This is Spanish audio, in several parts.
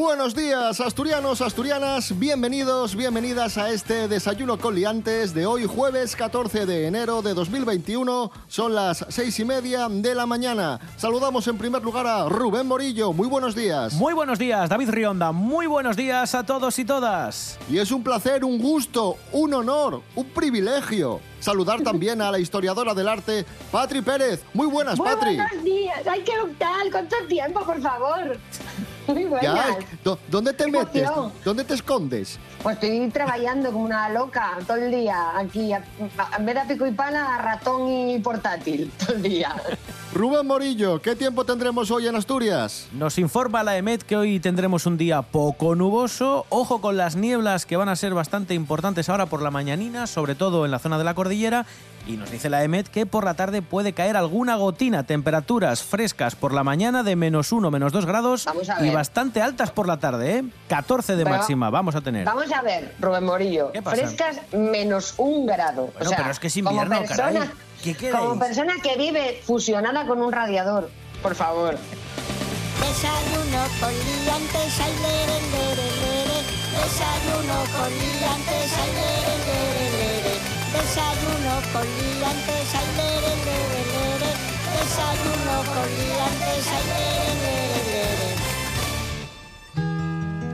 Buenos días, asturianos, asturianas. Bienvenidos, bienvenidas a este desayuno con liantes de hoy, jueves 14 de enero de 2021. Son las seis y media de la mañana. Saludamos en primer lugar a Rubén Morillo. Muy buenos días. Muy buenos días, David Rionda. Muy buenos días a todos y todas. Y es un placer, un gusto, un honor, un privilegio saludar también a la historiadora del arte, Patri Pérez. Muy buenas, Muy Patri. buenos días. Ay, qué tal, cuánto tiempo, por favor. Muy buenas. Ya, ¿dó- ¿Dónde te metes? emoción. ¿Dónde te escondes? Pues estoy trabajando como una loca todo el día aquí. En vez de a pico y pala, ratón y portátil todo el día. Rubén Morillo, ¿qué tiempo tendremos hoy en Asturias? Nos informa la EMET que hoy tendremos un día poco nuboso. Ojo con las nieblas que van a ser bastante importantes ahora por la mañanina, sobre todo en la zona de la cordillera. Y nos dice la EMET que por la tarde puede caer alguna gotina. Temperaturas frescas por la mañana de menos 1, menos 2 grados Vamos a y bastante altas por la tarde, ¿eh? 14 de Pero- máxima vamos a tener. Vamos a ver, Rubén Morillo. ¿Qué pasa? Frescas menos un grado. o Bueno, sea, pero es que es invierno, persona, caray. ¿Qué queréis? Como persona que vive fusionada con un radiador, por favor. Desayuno con liantes, ay, lere, lere, lere. Desayuno con liantes, ay, lere, lere, lere. Desayuno con liantes, ay, lere, lere, lere. Desayuno con liantes, lere, lere.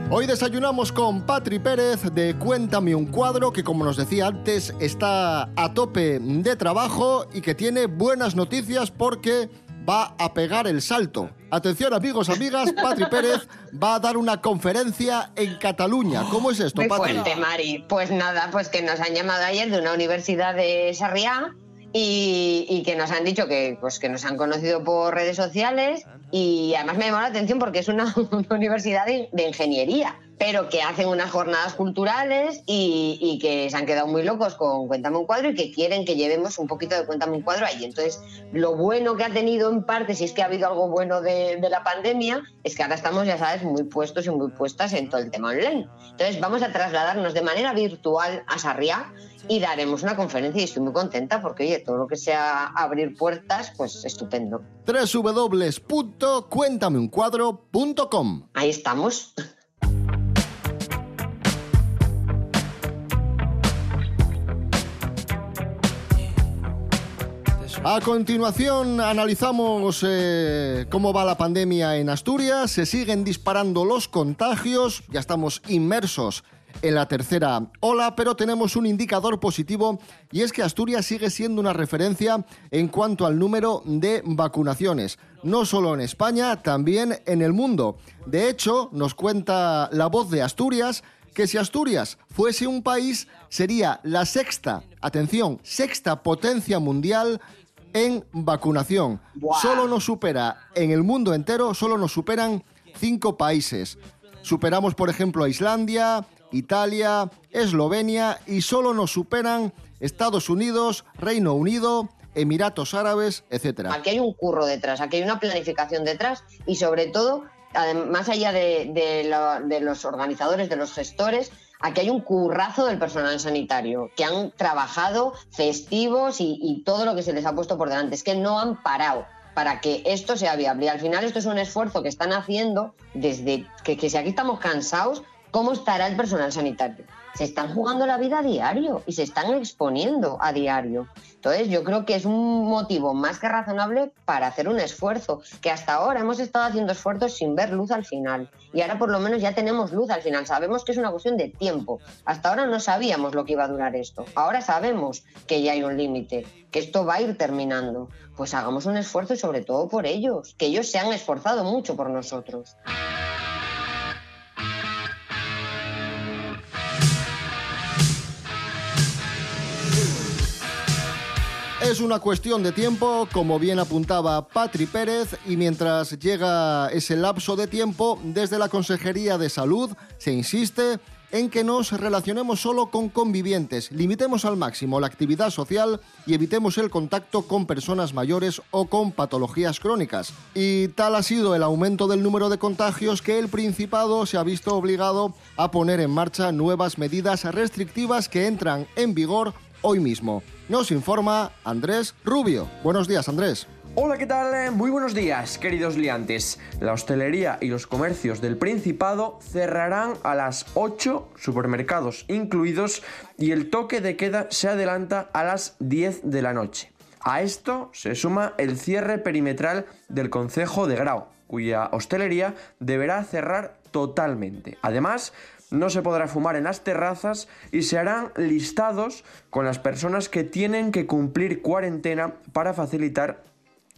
Hoy desayunamos con Patri Pérez de Cuéntame un cuadro que como nos decía antes está a tope de trabajo y que tiene buenas noticias porque va a pegar el salto. Atención amigos, amigas, Patri Pérez va a dar una conferencia en Cataluña. ¿Cómo es esto, Muy Patri? fuerte, Mari. Pues nada, pues que nos han llamado ayer de una universidad de Sarriá y, y que nos han dicho que, pues, que nos han conocido por redes sociales y además me llamó la atención porque es una, universidad de ingeniería, pero que hacen unas jornadas culturales y, y que se han quedado muy locos con Cuéntame un cuadro y que quieren que llevemos un poquito de Cuéntame un cuadro ahí. Entonces, lo bueno que ha tenido en parte, si es que ha habido algo bueno de, de la pandemia, es que ahora estamos, ya sabes, muy puestos y muy puestas en todo el tema online. Entonces, vamos a trasladarnos de manera virtual a Sarriá y daremos una conferencia y estoy muy contenta porque, oye, todo lo que sea abrir puertas, pues estupendo. www.cuéntameuncuadro.com Ahí estamos. A continuación analizamos eh, cómo va la pandemia en Asturias. Se siguen disparando los contagios. Ya estamos inmersos en la tercera ola, pero tenemos un indicador positivo y es que Asturias sigue siendo una referencia en cuanto al número de vacunaciones. No solo en España, también en el mundo. De hecho, nos cuenta la voz de Asturias que si Asturias fuese un país sería la sexta, atención, sexta potencia mundial en vacunación. Solo nos supera en el mundo entero, solo nos superan cinco países. Superamos, por ejemplo, a Islandia, Italia, Eslovenia y solo nos superan Estados Unidos, Reino Unido, Emiratos Árabes, etc. Aquí hay un curro detrás, aquí hay una planificación detrás y sobre todo, más allá de, de lo- de los organizadores, de los gestores, aquí hay un currazo del personal sanitario que han trabajado festivos y, todo lo que se les ha puesto por delante. Es que no han parado para que esto sea viable. Y al final esto es un esfuerzo que están haciendo desde que, que si aquí estamos cansados, ¿cómo estará el personal sanitario? Se están jugando la vida a diario y se están exponiendo a diario. Entonces yo creo que es un motivo más que razonable para hacer un esfuerzo, que hasta ahora hemos estado haciendo esfuerzos sin ver luz al final. Y ahora por lo menos ya tenemos luz al final. Sabemos que es una cuestión de tiempo. Hasta ahora no sabíamos lo que iba a durar esto. Ahora sabemos que ya hay un límite, que esto va a ir terminando. Pues hagamos un esfuerzo sobre todo por ellos, que ellos se han esforzado mucho por nosotros. Es una cuestión de tiempo, como bien apuntaba Patri Pérez, y mientras llega ese lapso de tiempo, desde la Consejería de Salud se insiste en que nos relacionemos solo con convivientes, limitemos al máximo la actividad social y evitemos el contacto con personas mayores o con patologías crónicas. Y tal ha sido el aumento del número de contagios que el Principado se ha visto obligado a poner en marcha nuevas medidas restrictivas que entran en vigor hoy mismo. Nos informa Andrés Rubio. Buenos días, Andrés. Hola, ¿qué tal? Muy buenos días, queridos liantes. La hostelería y los comercios del Principado cerrarán a las 8, supermercados incluidos, y el toque de queda se adelanta a las 10 de la noche. A esto se suma el cierre perimetral del Concejo de Grau, cuya hostelería deberá cerrar totalmente. Además, no se podrá fumar en las terrazas y se harán listados con las personas que tienen que cumplir cuarentena para facilitar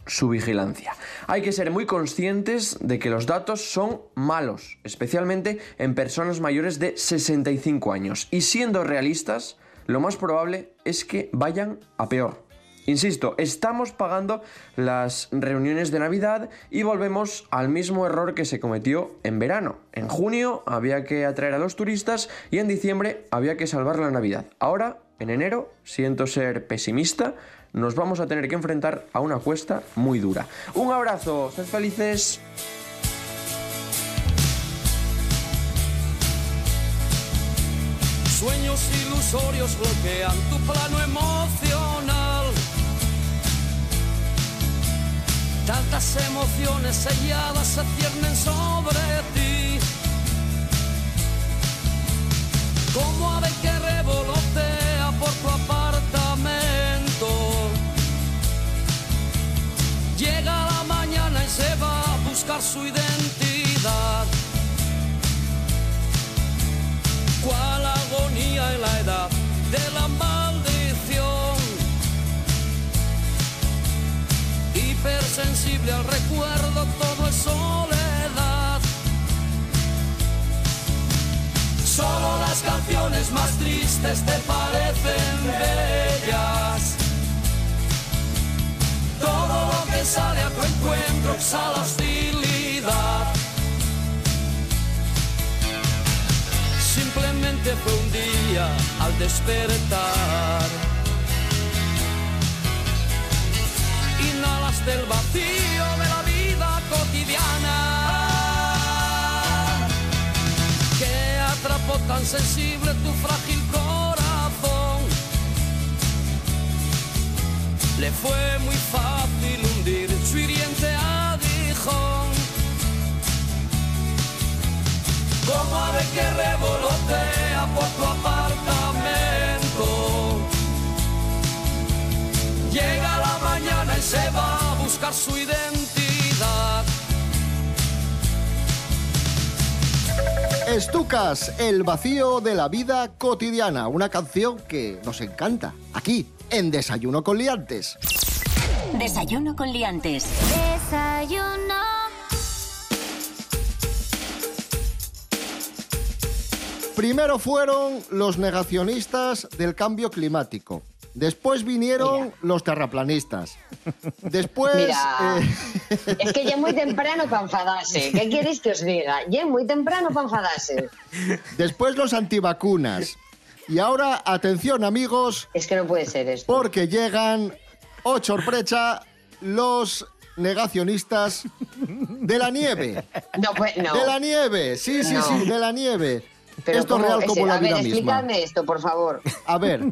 su vigilancia. Hay que ser muy conscientes de que los datos son malos, especialmente en personas mayores de 65 años. Y siendo realistas, lo más probable es que vayan a peor. Insisto, estamos pagando las reuniones de Navidad y volvemos al mismo error que se cometió en verano. En junio había que atraer a los turistas y en diciembre había que salvar la Navidad. Ahora, en enero, siento ser pesimista, nos vamos a tener que enfrentar a una cuesta muy dura. Un abrazo, sed felices. Sueños ilusorios bloquean tu plano emocional. Tantas emociones selladas se ciernen sobre ti. Como ave que revolotea por tu apartamento. Llega la mañana y se va a buscar su identidad. cuál agonía en la edad de la maldición. Hipersensible al recuerdo, todo es soledad. Solo las canciones más tristes te parecen bellas. Todo lo que sale a tu encuentro exhala hostilidad. simplemente fue un día al despertar. Inhalaste el vacío de la vida cotidiana que atrapó tan sensible tu frágil corazón. Le fue muy fácil hundir su hiriente aguijón. como ave que revolotea por tu apartamento. Llega mañana y se va a buscar su identidad. Estucas, el vacío de la vida cotidiana, una canción que nos encanta, aquí, en Desayuno con Liantes. Desayuno con liantes. Desayuno. Primero fueron los negacionistas del cambio climático. Después vinieron Mira. los terraplanistas. Después... Mira, eh, es que ya es muy temprano para enfadarse. ¿Qué queréis que os diga? Ya es muy temprano para enfadarse. después los antivacunas. Y ahora, atención amigos, Es que no puede ser esto. porque llegan, oh sorpresa, los negacionistas de la nieve. No, pues no. De la nieve, sí, sí, No. sí, de la nieve. Pero Esto es real Ese- como la a ver, vida misma. explícame esto, por favor. A ver,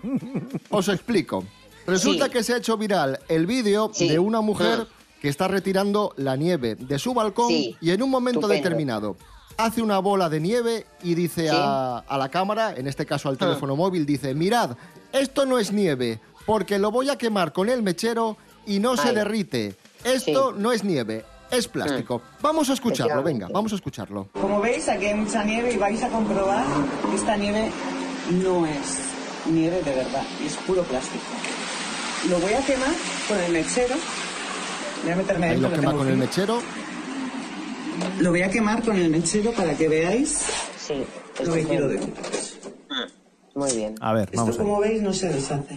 os explico. Resulta Sí. que se ha hecho viral el vídeo Sí. de una mujer Mm. que está retirando la nieve de su balcón y en un momento Estupendo. determinado hace una bola de nieve y dice a, a la cámara, en este caso al Ah. teléfono móvil, dice, mirad, esto no es nieve porque lo voy a quemar con el mechero y no se derrite. Esto no es nieve, es plástico. Vamos a escucharlo, venga, vamos a escucharlo. Como veis, aquí hay mucha nieve y vais a comprobar que esta nieve no es nieve de verdad, es puro plástico. Lo voy a quemar con el mechero. Voy a meterme Ahí lo que quema con el mechero. Lo voy a quemar con el mechero para que veáis Sí. lo que quiero estupendo. deciros. Muy bien. A ver, Esto, vamos a ver. como veis, no se deshace.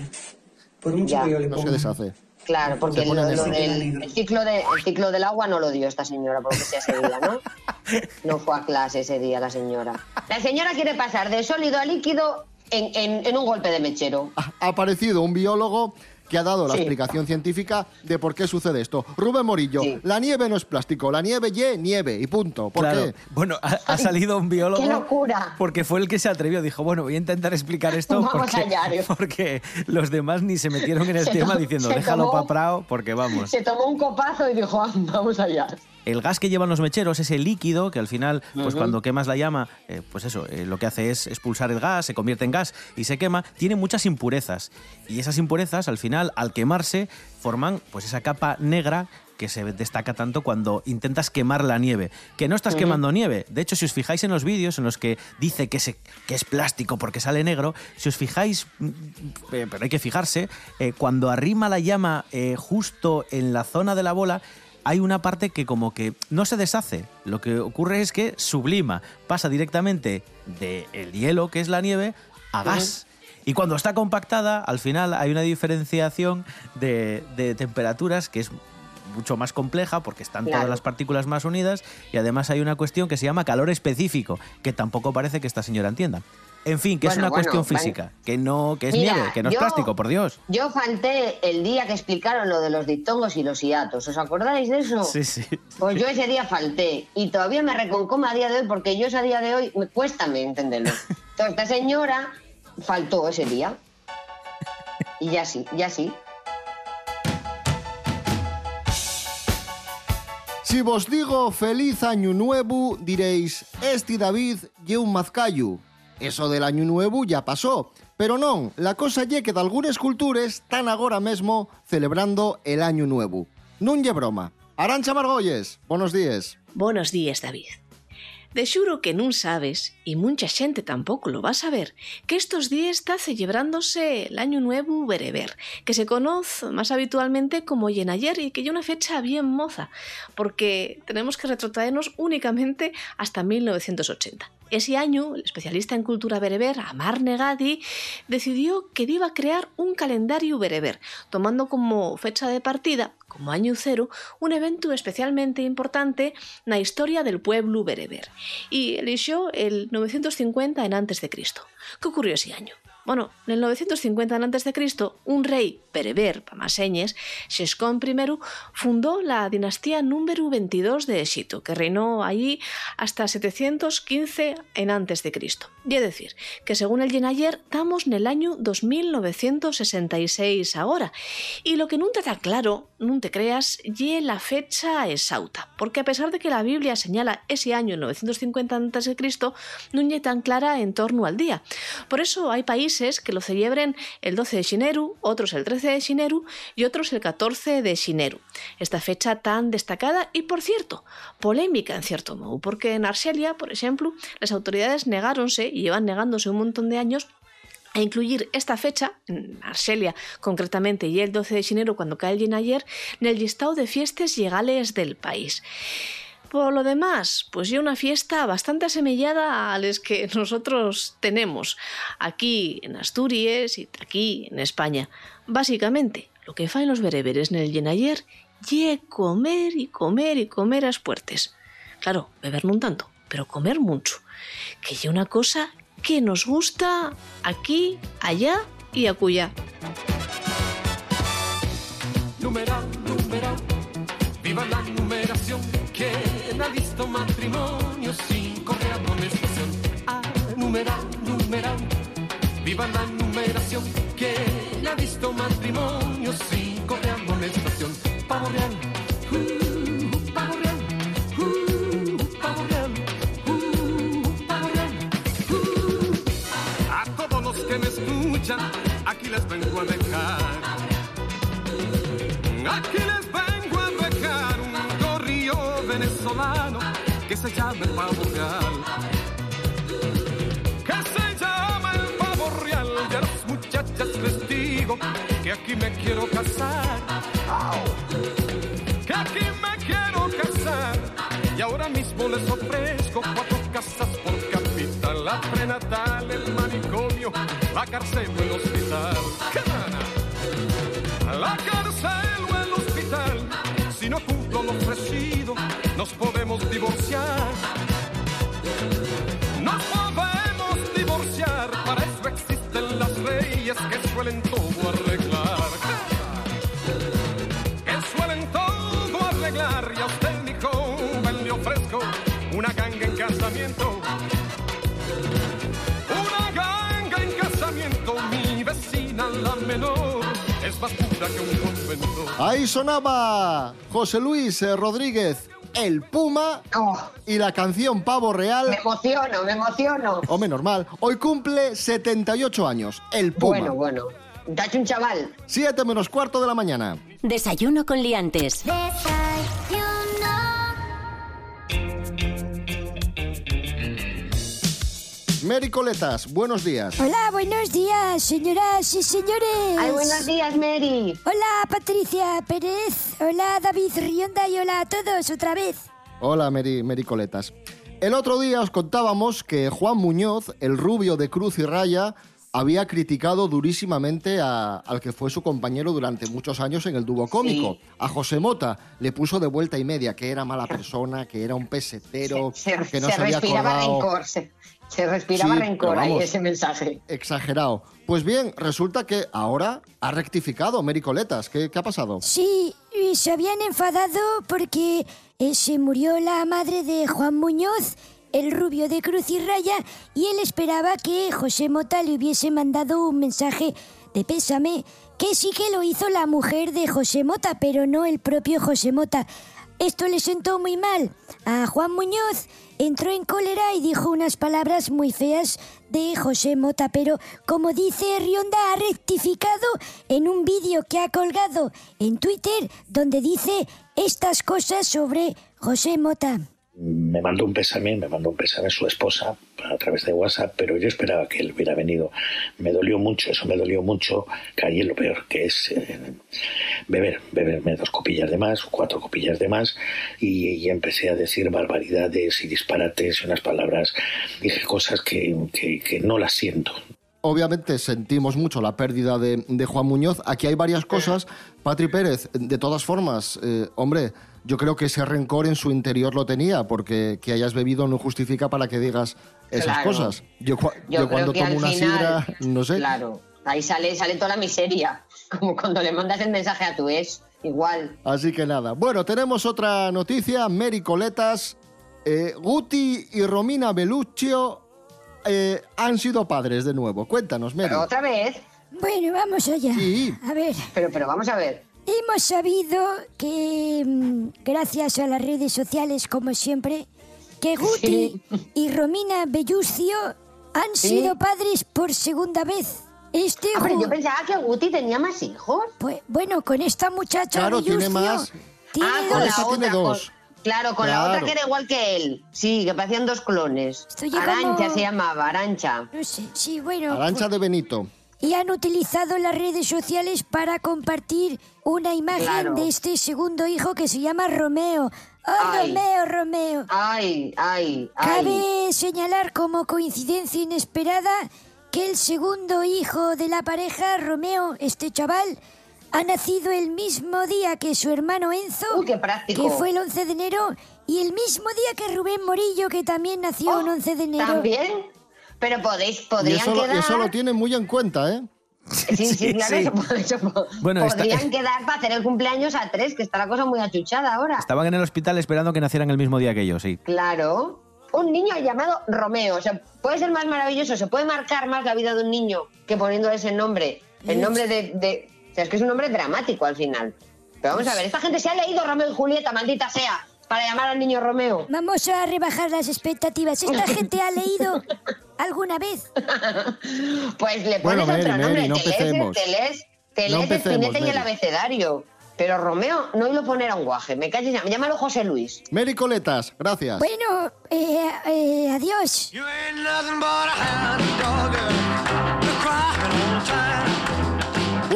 Por mucho Ya. que yo le No ponga. se deshace. Claro, porque lo- del- el, ciclo de, el ciclo del agua no lo dio esta señora, por lo que sea ese día, ¿no? No fue a clase ese día la señora. La señora quiere pasar de sólido a líquido en, en- en un golpe de mechero. Ha aparecido un biólogo que ha dado la Sí. explicación científica de por qué sucede esto. Rubén Morillo, Sí. la nieve no es plástico, la nieve ye nieve y punto. ¿Por claro. qué? Bueno, ha, ha salido un biólogo. ¡Qué locura! Porque fue el que se atrevió. Dijo, bueno, voy a intentar explicar esto Vamos porque, allá, Dios. porque los demás ni se metieron en el Se tema diciendo, déjalo tomó- pa' Prao, porque vamos. Se tomó un copazo y dijo, "Ah, vamos allá. El gas que llevan los mecheros, ese líquido que al final, pues cuando quemas la llama, eh, pues eso, eh, lo que hace es expulsar el gas, se convierte en gas y se quema, tiene muchas impurezas. Y esas impurezas, al final, al quemarse, forman pues esa capa negra que se destaca tanto cuando intentas quemar la nieve. Que no estás quemando nieve. De hecho, si os fijáis en los vídeos en los que dice que, se- que es plástico porque sale negro, si os fijáis, mm, eh, pero hay que fijarse, eh, cuando arrima la llama eh, justo en la zona de la bola, hay una parte que como que no se deshace. Lo que ocurre es que sublima, pasa directamente del hielo, que es la nieve, a gas. Y cuando está compactada, al final hay una diferenciación de, de temperaturas que es mucho más compleja porque están todas las partículas más unidas y además hay una cuestión que se llama calor específico, que tampoco parece que esta señora entienda. En fin, que es una bueno, cuestión vale. física, que no que es Mira, nieve, que no es plástico, por Dios. Yo falté el día que explicaron lo de los dictongos y los hiatos. ¿Os acordáis de eso? Sí, sí. Pues yo ese día falté y todavía me reconcoma a día de hoy porque yo ese a día de hoy me cuesta me entenderlo. Entonces esta señora faltó ese día. Y ya sí, ya sí. Si vos digo feliz año nuevo, diréis, este David lle un mazcayu. Eso del año nuevo ya pasó. Pero non, la cosa lle que de algunas culturas están agora mesmo celebrando el año nuevo. Non lle broma. Arancha Margolles, buenos días. Buenos días, David. De xuro que nun sabes, y mucha xente tampouco lo va a saber, que estos días está celebrándose el Año Nuevo Bereber, que se conoce más habitualmente como Yenayer y que es una fecha bien moza, porque tenemos que retrotraernos únicamente hasta 1980. Ese año, el especialista en cultura bereber, Amar Negadi, decidió que iba a crear un calendario bereber, tomando como fecha de partida, como año cero, un evento especialmente importante na historia del pueblo bereber. Y eligió el 950 en antes de Cristo. ¿Qué ocurrió ese año? Bueno, en el 950 en antes de Cristo, un rey bereber, señas, Sheshkon I, fundó la dinastía número 22 de Egipto, que reinó allí hasta 715 en antes. Y es decir, que según el Yenayer, estamos en el año 2966 ahora. Y lo que nunca está claro, no te creas, y la fecha exauta, porque a pesar de que la Biblia señala ese año 950 antes de Cristo, no es tan clara en torno al día. Por eso hay países que lo celebren el 12 de Xineru, otros el 13 de Xineru y otros el 14 de Xineru. Esta fecha tan destacada y, por cierto, polémica en cierto modo, porque en Argelia, por ejemplo, las autoridades negáronse y llevan negándose un montón de años a incluir esta fecha, en Argelia concretamente, y el 12 de enero cuando cae el Yenayer, en el listado de fiestas legales del país. Por lo demás, pues yo una fiesta bastante asemillada a las que nosotros tenemos aquí en Asturias y aquí en España. Básicamente, lo que faen los bereberes en el Yenayer ye comer y comer y comer a espuertes. Claro, beber no tanto, pero comer mucho. Que ya una cosa que nos gusta aquí, allá y acullá. Numeral, numeral, viva la numeración. ¿Quién ha visto matrimonio sin correa amonestación? Ah, numeral, numeral, viva la numeración. ¿Quién ha visto matrimonio sin aquí les vengo a dejar. Aquí les vengo a dejar un corrillo venezolano que se llama el pavo real. Que se llama el pavo real. Y a las muchachas les digo que aquí me quiero casar. Que aquí me quiero casar. Y ahora mismo les ofrezco la cárcel o el hospital. La cárcel o el hospital, si no cumplo lo ofrecido, nos podemos divorciar. Nos podemos divorciar, para eso existen las leyes que suelen todo arreglar. Más pura que un convento. Ahí sonaba José Luis eh, Rodríguez, el Puma, Oh, y la canción Pavo Real, me emociono, me emociono. o menos mal, hoy cumple 78 años, el Puma. Bueno, bueno. Te ha hecho un chaval. 7 menos cuarto de la mañana. Desayuno con liantes. Desayuno. Mary Coletas, buenos días. Hola, buenos días, señoras y señores. Ay, buenos días, Mary. Hola, Patricia Pérez. Hola, David Rionda y hola a todos otra vez. Hola, Mary, Mary Coletas. El otro día os contábamos que Juan Muñoz, el rubio de Cruz y Raya, había criticado durísimamente a- al que fue su compañero durante muchos años en el dúo cómico. A José Mota le puso de vuelta y media que era mala persona, que era un pesetero, Se, que no se se, había respiraba acordado. rencor. Se, respiraba Sí, rencor pero ahí vamos. ese mensaje. Exagerado. Pues bien, resulta que ahora ha rectificado Mary Coletas. ¿Qué, qué ha pasado? Sí, y se habían enfadado porque eh, se murió la madre de Juan Muñoz, el rubio de Cruz y Raya, y él esperaba que José Mota le hubiese mandado un mensaje de pésame, que sí que lo hizo la mujer de José Mota, pero no el propio José Mota. Esto le sentó muy mal a Juan Muñoz, entró en cólera y dijo unas palabras muy feas de José Mota, pero como dice Rionda, ha rectificado en un vídeo que ha colgado en Twitter donde dice estas cosas sobre José Mota. Me mandó un pésame, me mandó un pésame su esposa a través de WhatsApp, pero yo esperaba que él hubiera venido. Me dolió mucho, eso me dolió mucho. Caí en lo peor, que es eh, beber, beberme dos copillas de más, cuatro copillas de más, y, y empecé a decir barbaridades y disparates y unas palabras. Dije cosas que, que, que no las siento. Obviamente sentimos mucho la pérdida de, de Juan Muñoz. Aquí hay varias cosas. Patri Pérez, de todas formas, eh, hombre, yo creo que ese rencor en su interior lo tenía, porque que hayas bebido no justifica para que digas esas Claro. cosas. Yo, cua- Yo, yo creo cuando tomo una final, sidra, no sé. Claro, ahí sale, sale toda la miseria. Como cuando le mandas el mensaje a tu ex. Igual. Así que nada. Bueno, tenemos otra noticia. Mary Coletas, eh, Guti y Romina Beluccio eh, han sido padres de nuevo. Cuéntanos, Mary. Pero otra vez. Bueno, vamos allá. Sí. A ver, Pero, pero vamos a ver. Hemos sabido que mm, gracias a las redes sociales, como siempre, que Guti y Romina Bellucio han Sí. sido padres por segunda vez. Este Ah, pero yo pensaba que Guti tenía más hijos. Pues bueno, con esta muchacha Claro, tiene más. tiene ah, dos. con la otra. tiene con- dos. claro, con la otra que era igual que él. Sí, que parecían dos clones. Arancha como- se llamaba, Arancha. No sé, sí, bueno. Arancha de Benito. Y han utilizado las redes sociales para compartir una imagen Claro. de este segundo hijo que se llama Romeo. ¡Oh, Ay. Romeo, Romeo! Ay, ay, ay. Cabe señalar como coincidencia inesperada que el segundo hijo de la pareja, Romeo, este chaval, ha nacido el mismo día que su hermano Enzo, Uy, qué práctico. que fue el 11 de enero, y el mismo día que Rubén Morillo, que también nació Oh, el 11 de enero. ¿También? Pero podéis, Y podrían eso, lo- quedar... eso lo tienen muy en cuenta, ¿eh? Sí, sí, Sí, claro, sí. Eso, está- podrían quedar para hacer el cumpleaños a tres, que está la cosa muy achuchada ahora. Estaban en el hospital esperando que nacieran el mismo día que ellos, sí. Claro. Un niño llamado Romeo. O sea, puede ser más maravilloso, se puede marcar más la vida de un niño que poniendo ese nombre. El nombre de, de- O sea, es que es un nombre dramático al final. Pero vamos a ver, esta gente se ha leído Romeo y Julieta, maldita sea, para llamar al niño Romeo. Vamos a rebajar las expectativas. ¿Esta gente ha leído alguna vez? Pues le Bueno, pones Mary, otro nombre. Mary, no te, lees, empecemos. te lees, te No lees Spinetta y el abecedario. Pero Romeo no lo poner a un guaje. Me calles, llámalo José Luis. Mary Coletas, gracias. Bueno, eh, eh, adiós.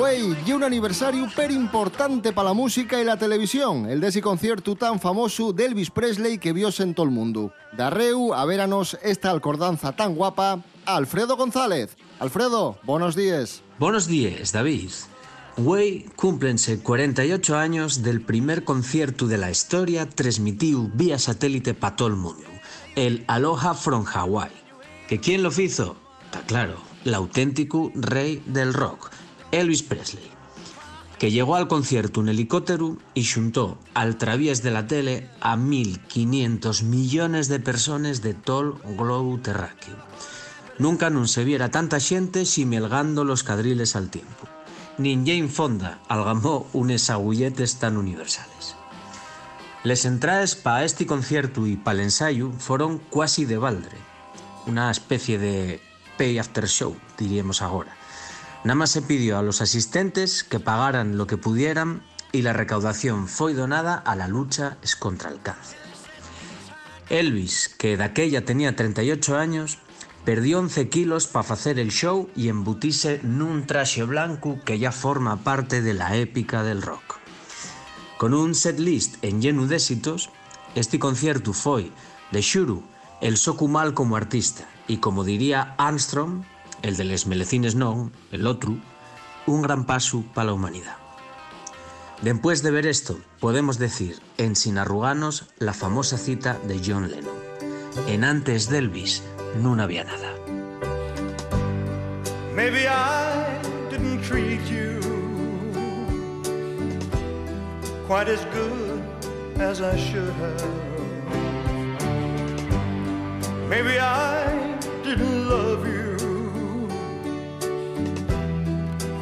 Güey, y un aniversario per importante para la música y la televisión, el de ese concierto tan famoso de Elvis Presley que vio en todo el mundo. Darreu, a veranos esta alcordanza tan guapa, Alfredo González. Alfredo, buenos días. Buenos días, David. Güey, cúmplense 48 años del primer concierto de la historia transmitido vía satélite para todo el mundo, el Aloha from Hawaii. ¿Que quién lo hizo? Está claro, el auténtico rey del rock, Elvis Presley, que llegó al concierto un helicóptero y xuntó al través de la tele a 1.500 millones de personas de todo el globo terráqueo. Nunca non se viera tanta xente ximelgando los cadriles al tiempo. Nin Jane Fonda algamó unes agulletes tan universales. Les entraes pa este concierto y pa l'ensayo foron quasi de baldre, una especie de pay after show, diríamos agora. Nada más se pidió a los asistentes que pagaran lo que pudieran y la recaudación foi donada a la lucha contra el cáncer. Elvis, que daquella tenía 38 años, perdió 11 kilos para hacer el show y embutise nun traxe blanco que ya forma parte de la épica del rock. Con un setlist en lleno de éxitos, este concierto foi, de xuro, el socu mal como artista y como diría Armstrong, el de les melecines non, el otro, un gran paso para la humanidad. Después de ver esto, podemos decir, en Sin arruganos, la famosa cita de John Lennon. En antes de no había nada. Maybe I didn't treat you quite as good as I should have. Maybe I didn't love you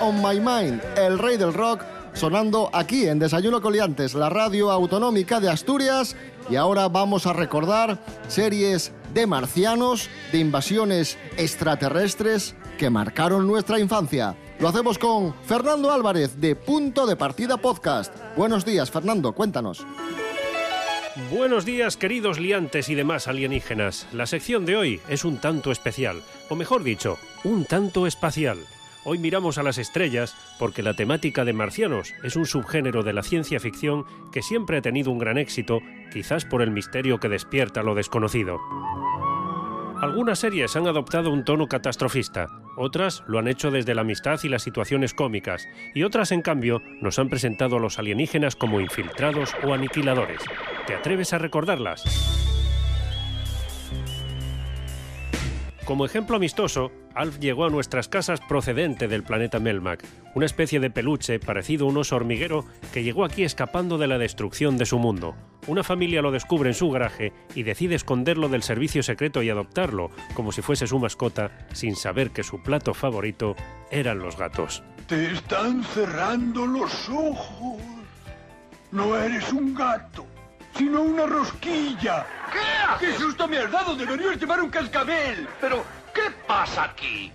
On My Mind, el rey del rock, sonando aquí en Desayuno Coliantes, la radio autonómica de Asturias. Y ahora vamos a recordar series de marcianos, de invasiones extraterrestres que marcaron nuestra infancia. Lo hacemos con Fernando Álvarez de Punto de Partida Podcast. Buenos días, Fernando, cuéntanos. Buenos días, queridos liantes y demás alienígenas. La sección de hoy es un tanto especial, o mejor dicho, un tanto espacial. Hoy miramos a las estrellas porque la temática de marcianos es un subgénero de la ciencia ficción que siempre ha tenido un gran éxito, quizás por el misterio que despierta lo desconocido. Algunas series han adoptado un tono catastrofista, otras lo han hecho desde la amistad y las situaciones cómicas, y otras, en cambio, nos han presentado a los alienígenas como infiltrados o aniquiladores. ¿Te atreves a recordarlas? Como ejemplo amistoso, Alf llegó a nuestras casas procedente del planeta Melmac, una especie de peluche parecido a un oso hormiguero que llegó aquí escapando de la destrucción de su mundo. Una familia lo descubre en su garaje y decide esconderlo del servicio secreto y adoptarlo, como si fuese su mascota, sin saber que su plato favorito eran los gatos. Te están cerrando los ojos. No eres un gato, sino una rosquilla. ¿Qué? ¡Qué susto me has dado! ¡Deberías llevar un cascabel! Pero, ¿qué pasa aquí?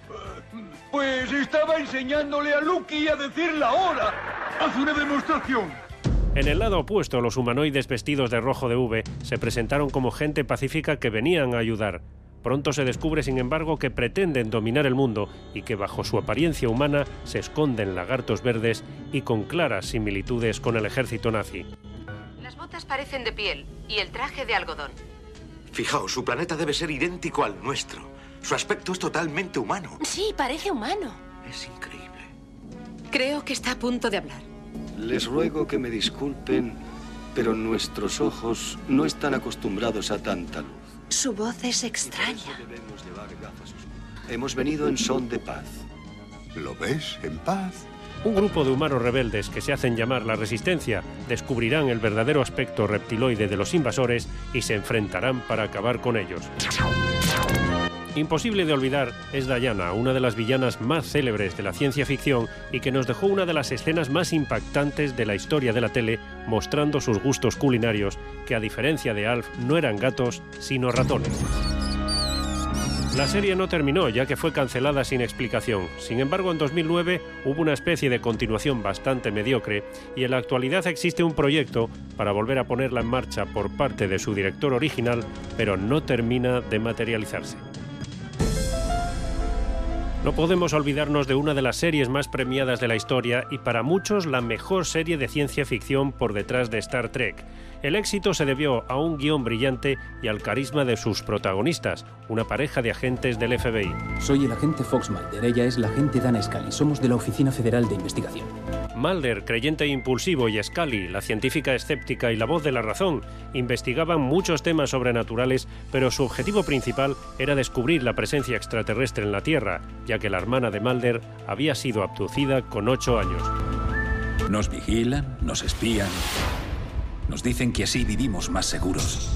Pues estaba enseñándole a Lucky a decir la hora. Haz una demostración. En el lado opuesto, los humanoides vestidos de rojo de V se presentaron como gente pacífica que venían a ayudar. Pronto se descubre, sin embargo, que pretenden dominar el mundo y que bajo su apariencia humana se esconden lagartos verdes y con claras similitudes con el ejército nazi. Las botas parecen de piel y el traje de algodón. Fijaos, su planeta debe ser idéntico al nuestro. Su aspecto es totalmente humano. Sí, parece humano. Es increíble. Creo que está a punto de hablar. Les ruego que me disculpen, pero nuestros ojos no están acostumbrados a tanta luz. Su voz es extraña. Hemos venido en son de paz. ¿Lo ves? En paz. Un grupo de humanos rebeldes que se hacen llamar la Resistencia descubrirán el verdadero aspecto reptiloide de los invasores y se enfrentarán para acabar con ellos. Imposible de olvidar es Diana, una de las villanas más célebres de la ciencia ficción y que nos dejó una de las escenas más impactantes de la historia de la tele, mostrando sus gustos culinarios, que a diferencia de Alf no eran gatos, sino ratones. La serie no terminó ya que fue cancelada sin explicación. Sin embargo, en 2009 hubo una especie de continuación bastante mediocre y en la actualidad existe un proyecto para volver a ponerla en marcha por parte de su director original, pero no termina de materializarse. No podemos olvidarnos de una de las series más premiadas de la historia y para muchos la mejor serie de ciencia ficción por detrás de Star Trek. El éxito se debió a un guion brillante y al carisma de sus protagonistas, una pareja de agentes del FBI. Soy el agente Fox Mulder, ella es la agente Dana Scully. Somos de la Oficina Federal de Investigación. Mulder, creyente e impulsivo, y Scully, la científica escéptica y la voz de la razón, investigaban muchos temas sobrenaturales, pero su objetivo principal era descubrir la presencia extraterrestre en la Tierra, ya que la hermana de Mulder había sido abducida con ocho años. Nos vigilan, nos espían. Nos dicen que así vivimos más seguros.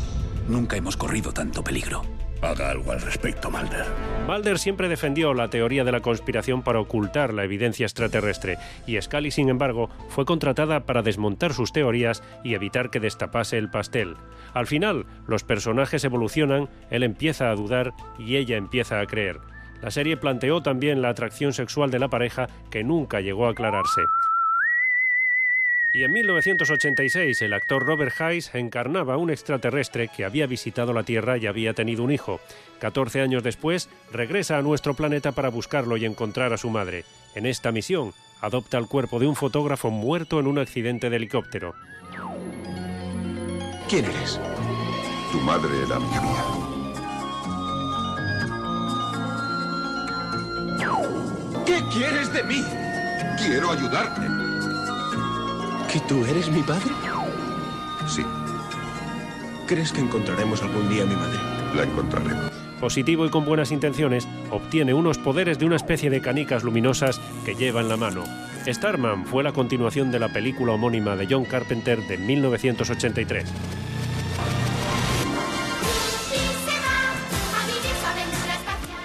Nunca hemos corrido tanto peligro. Haga algo al respecto, Mulder. Mulder siempre defendió la teoría de la conspiración para ocultar la evidencia extraterrestre, y Scully, sin embargo, fue contratada para desmontar sus teorías y evitar que destapase el pastel. Al final, los personajes evolucionan, él empieza a dudar y ella empieza a creer. La serie planteó también la atracción sexual de la pareja que nunca llegó a aclararse. Y en 1986 el actor Robert Hayes encarnaba a un extraterrestre que había visitado la Tierra y había tenido un hijo. 14 años después regresa a nuestro planeta para buscarlo y encontrar a su madre. En esta misión adopta el cuerpo de un fotógrafo muerto en un accidente de helicóptero. ¿Quién eres? Tu madre era amiga mía. ¿Qué quieres de mí? Quiero ayudarte. ¿Que tú eres mi padre? Sí, ¿Crees que encontraremos algún día a mi madre? la encontraremos. Positivo y con buenas intenciones, obtiene unos poderes de una especie de canicas luminosas que lleva en la mano. Starman fue la continuación de la película homónima de John Carpenter de 1983.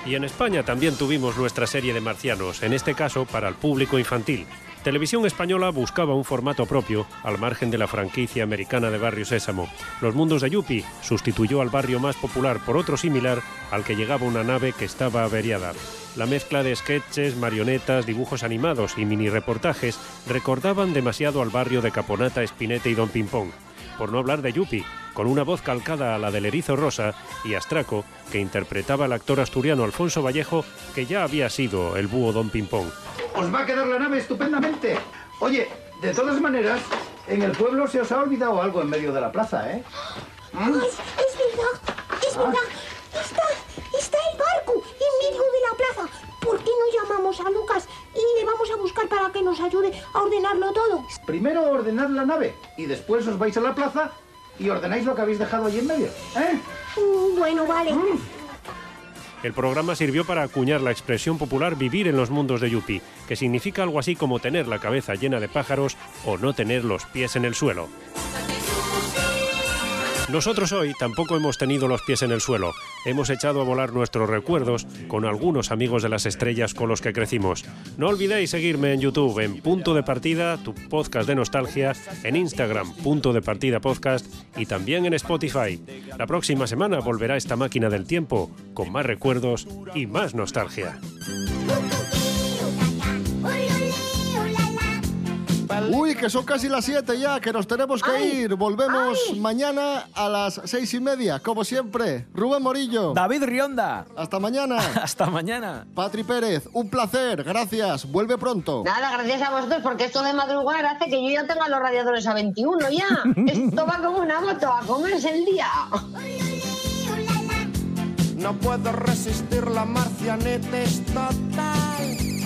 Y en España también tuvimos nuestra serie de marcianos, en este caso para el público infantil. Televisión Española buscaba un formato propio al margen de la franquicia americana de Barrio Sésamo. Los Mundos de Yuppie sustituyó al barrio más popular por otro similar al que llegaba una nave que estaba averiada. La mezcla de sketches, marionetas, dibujos animados y mini reportajes recordaban demasiado al barrio de Caponata, Espinete y Don Pimpón. Por no hablar de Yuppie, con una voz calcada a la del Erizo Rosa y Astraco, que interpretaba el actor asturiano Alfonso Vallejo, que ya había sido el búho Don Pimpón. Os va a quedar la nave estupendamente. Oye, de todas maneras, en el pueblo se os ha olvidado algo en medio de la plaza, ¿eh? ¿Mm? Es, es verdad, es verdad. Está, está el barco en medio de la plaza. ¿Por qué no llamamos a Lucas vamos a buscar para que nos ayude a ordenarlo todo? Primero ordenad la nave y después os vais a la plaza y ordenáis lo que habéis dejado allí en medio, ¿eh? Mm, Bueno, vale. El programa sirvió para acuñar la expresión popular vivir en los mundos de Yuppie, que significa algo así como tener la cabeza llena de pájaros o no tener los pies en el suelo. Nosotros hoy tampoco hemos tenido los pies en el suelo. Hemos echado a volar nuestros recuerdos con algunos amigos de las estrellas con los que crecimos. No olvidéis seguirme en YouTube en Punto de Partida, tu podcast de nostalgia, en Instagram Punto de Partida Podcast y también en Spotify. La próxima semana volverá esta máquina del tiempo con más recuerdos y más nostalgia. Uy, que son casi las 7 ya, que nos tenemos que ir. Volvemos mañana a las seis y media, como siempre. Rubén Morillo. David Rionda. Hasta mañana. Hasta mañana. Patri Pérez, un placer. Gracias. Vuelve pronto. Nada, gracias a vosotros, porque esto de madrugar hace que yo ya tenga los radiadores a 21 ya. Esto va como una moto, a comerse el día. No puedo resistir la marcianete es total.